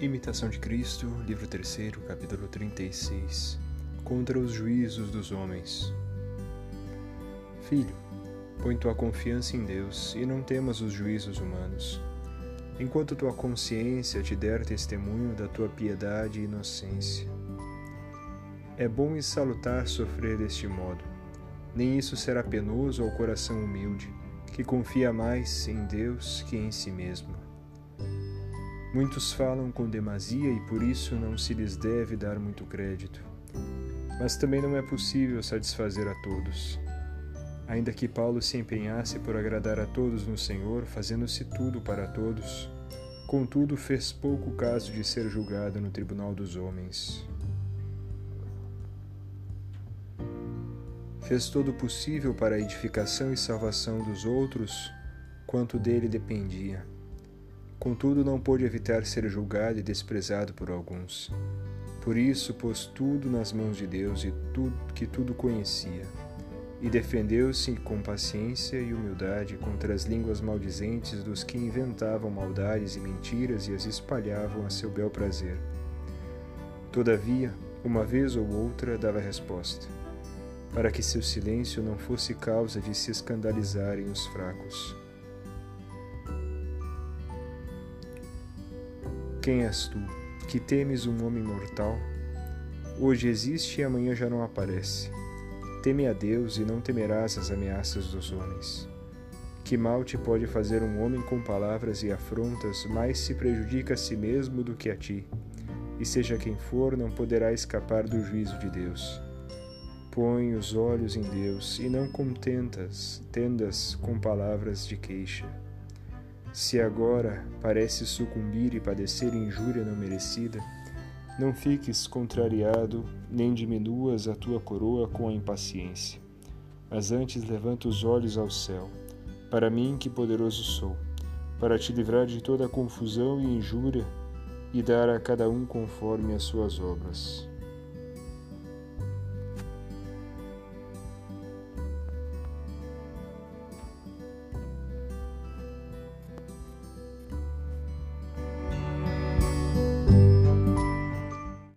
Imitação de Cristo, livro 3, capítulo 36 Contra os juízos dos homens. Filho, põe tua confiança em Deus e não temas os juízos humanos. Enquanto tua consciência te der testemunho da tua piedade e inocência. É bom e salutar sofrer deste modo. Nem isso será penoso ao coração humilde, que confia mais em Deus que em si mesmo. Muitos falam com demasia e por isso não se lhes deve dar muito crédito. Mas também não é possível satisfazer a todos. Ainda que Paulo se empenhasse por agradar a todos no Senhor, fazendo-se tudo para todos, contudo fez pouco caso de ser julgado no tribunal dos homens. Fez todo o possível para a edificação e salvação dos outros, quanto dele dependia Contudo, não pôde evitar ser julgado e desprezado por alguns. Por isso, pôs tudo nas mãos de Deus e tudo, que tudo conhecia, e defendeu-se com paciência e humildade contra as línguas maldizentes dos que inventavam maldades e mentiras e as espalhavam a seu bel prazer. Todavia, uma vez ou outra dava resposta, para que seu silêncio não fosse causa de se escandalizarem os fracos. Quem és tu, que temes um homem mortal? Hoje existe e amanhã já não aparece. Teme a Deus e não temerás as ameaças dos homens. Que mal te pode fazer um homem com palavras e afrontas, mais se prejudica a si mesmo do que a ti, e seja quem for, não poderá escapar do juízo de Deus. Põe os olhos em Deus e não contentas, tendas com palavras de queixa. Se agora parece sucumbir e padecer injúria não merecida, não fiques contrariado, nem diminuas a tua coroa com a impaciência, mas antes levanta os olhos ao céu, para mim que poderoso sou, para te livrar de toda confusão e injúria e dar a cada um conforme as suas obras.